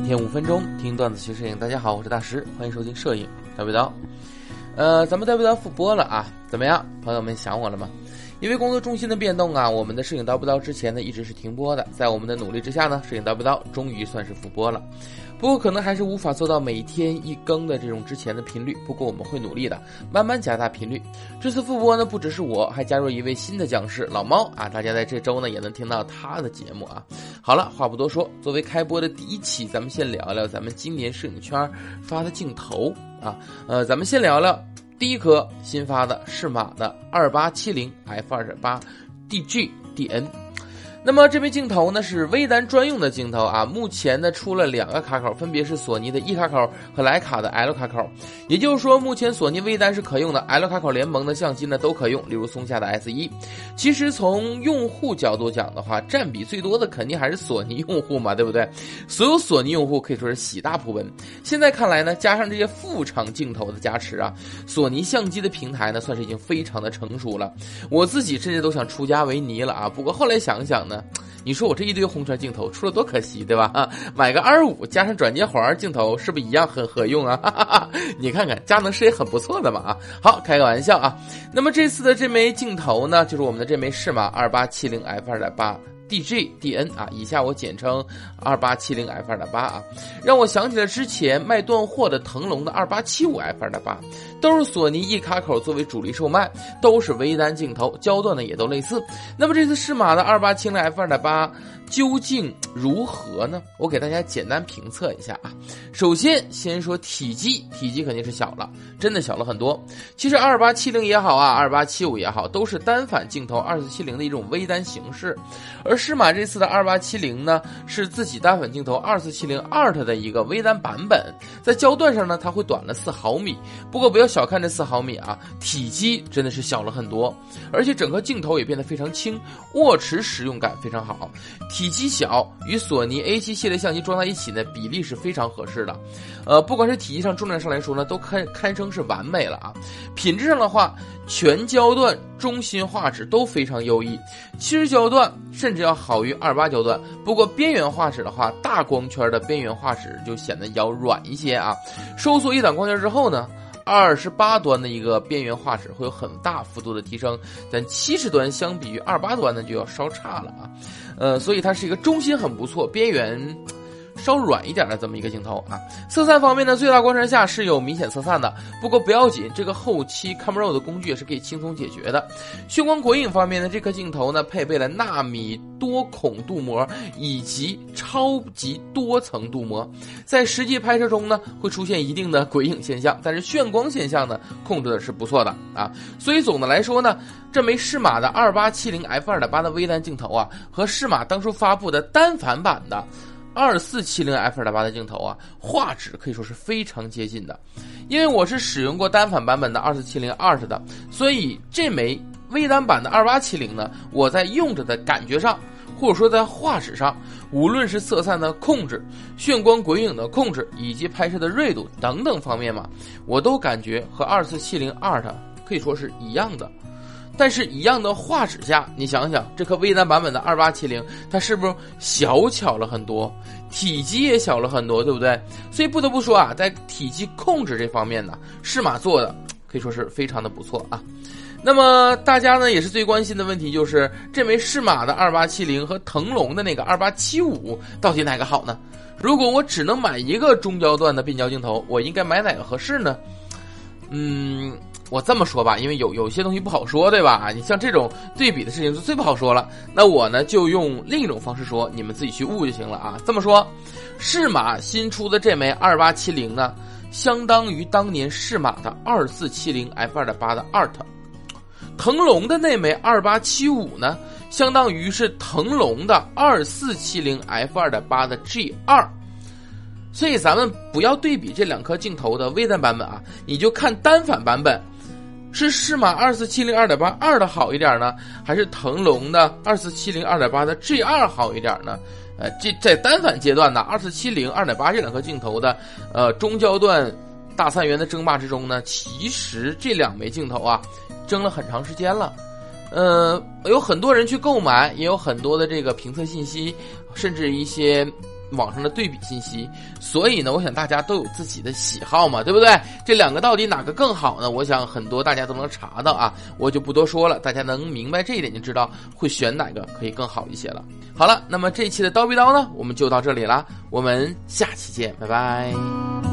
每天五分钟听段子学摄影，大家好，我是大师，欢迎收听摄影大背刀。呃，咱们大背刀复播了啊，怎么样，朋友们想我了吗？因为工作重心的变动啊，我们的摄影刀不刀之前呢一直是停播的，在我们的努力之下呢，摄影刀不刀终于算是复播了。不过可能还是无法做到每天一更的这种之前的频率，不过我们会努力的，慢慢加大频率。这次复播呢，不只是我，还加入一位新的讲师老猫啊，大家在这周呢也能听到他的节目啊。好了，话不多说，作为开播的第一期，咱们先聊聊咱们今年摄影圈发的镜头啊，呃，咱们先聊聊第一颗新发的是马的二八七零 f 二点八 DGDN。那么这枚镜头呢是微单专用的镜头啊，目前呢出了两个卡口，分别是索尼的 E 卡口和徕卡的 L 卡口。也就是说，目前索尼微单是可用的，L 卡口联盟的相机呢都可用，例如松下的 S 一。其实从用户角度讲的话，占比最多的肯定还是索尼用户嘛，对不对？所有索尼用户可以说是喜大普奔。现在看来呢，加上这些副厂镜头的加持啊，索尼相机的平台呢算是已经非常的成熟了。我自己甚至都想出家为尼了啊，不过后来想想。呢，你说我这一堆红圈镜头出了多可惜，对吧？啊，买个二五加上转接环镜头，是不是一样很合用啊？你看看佳能是也很不错的嘛啊！好，开个玩笑啊。那么这次的这枚镜头呢，就是我们的这枚适马二八七零 f 二点八。DGDN 啊，以下我简称二八七零 f 二点八啊，让我想起了之前卖断货的腾龙的二八七五 f 二点八，都是索尼一卡口作为主力售卖，都是微单镜头，焦段呢也都类似。那么这次适马的二八七零 f 二点八。究竟如何呢？我给大家简单评测一下啊。首先，先说体积，体积肯定是小了，真的小了很多。其实二八七零也好啊，二八七五也好，都是单反镜头二四七零的一种微单形式。而适马这次的二八七零呢，是自己单反镜头二四七零 Art 的一个微单版本，在焦段上呢，它会短了四毫米。不过不要小看这四毫米啊，体积真的是小了很多，而且整个镜头也变得非常轻，握持使用感非常好。体积小，与索尼 A7 系列相机装在一起呢，比例是非常合适的。呃，不管是体积上、重量上来说呢，都堪堪称是完美了啊。品质上的话，全焦段中心画质都非常优异，七十焦段甚至要好于二八焦段。不过边缘画质的话，大光圈的边缘画质就显得要软一些啊。收缩一档光圈之后呢？二十八端的一个边缘画质会有很大幅度的提升，但七十端相比于二八端呢就要稍差了啊，呃，所以它是一个中心很不错，边缘。稍软一点的这么一个镜头啊，色散方面呢，最大光圈下是有明显色散的，不过不要紧，这个后期 Camera Raw 的工具也是可以轻松解决的。眩光鬼影方面呢，这颗镜头呢配备了纳米多孔镀膜以及超级多层镀膜，在实际拍摄中呢会出现一定的鬼影现象，但是眩光现象呢控制的是不错的啊。所以总的来说呢，这枚适马的二八七零 f 二点八的微单镜头啊，和适马当初发布的单反版的。二四七零 f 二点八的镜头啊，画质可以说是非常接近的。因为我是使用过单反版本的二四七零二的，所以这枚微单版的二八七零呢，我在用着的感觉上，或者说在画质上，无论是色散的控制、眩光鬼影的控制，以及拍摄的锐度等等方面嘛，我都感觉和二四七零二的可以说是一样的。但是，一样的画质下，你想想，这颗微单版本的二八七零，它是不是小巧了很多，体积也小了很多，对不对？所以不得不说啊，在体积控制这方面呢，适马做的可以说是非常的不错啊。那么大家呢也是最关心的问题，就是这枚适马的二八七零和腾龙的那个二八七五到底哪个好呢？如果我只能买一个中焦段的变焦镜头，我应该买哪个合适呢？嗯。我这么说吧，因为有有些东西不好说，对吧？你像这种对比的事情就最不好说了。那我呢就用另一种方式说，你们自己去悟就行了啊。这么说，适马新出的这枚二八七零呢，相当于当年适马的二四七零 f 二点八的 art。腾龙的那枚二八七五呢，相当于是腾龙的二四七零 f 二点八的 G 二。所以咱们不要对比这两颗镜头的微单版本啊，你就看单反版本。是适马二四七零二点八二的好一点呢，还是腾龙的二四七零二点八的 G 二好一点呢？呃，这在单反阶段呢，二四七零二点八这两颗镜头的呃中焦段大三元的争霸之中呢，其实这两枚镜头啊，争了很长时间了。呃，有很多人去购买，也有很多的这个评测信息，甚至一些网上的对比信息，所以呢，我想大家都有自己的喜好嘛，对不对？这两个到底哪个更好呢？我想很多大家都能查到啊，我就不多说了，大家能明白这一点就知道会选哪个可以更好一些了。好了，那么这一期的叨逼叨呢，我们就到这里了，我们下期见，拜拜。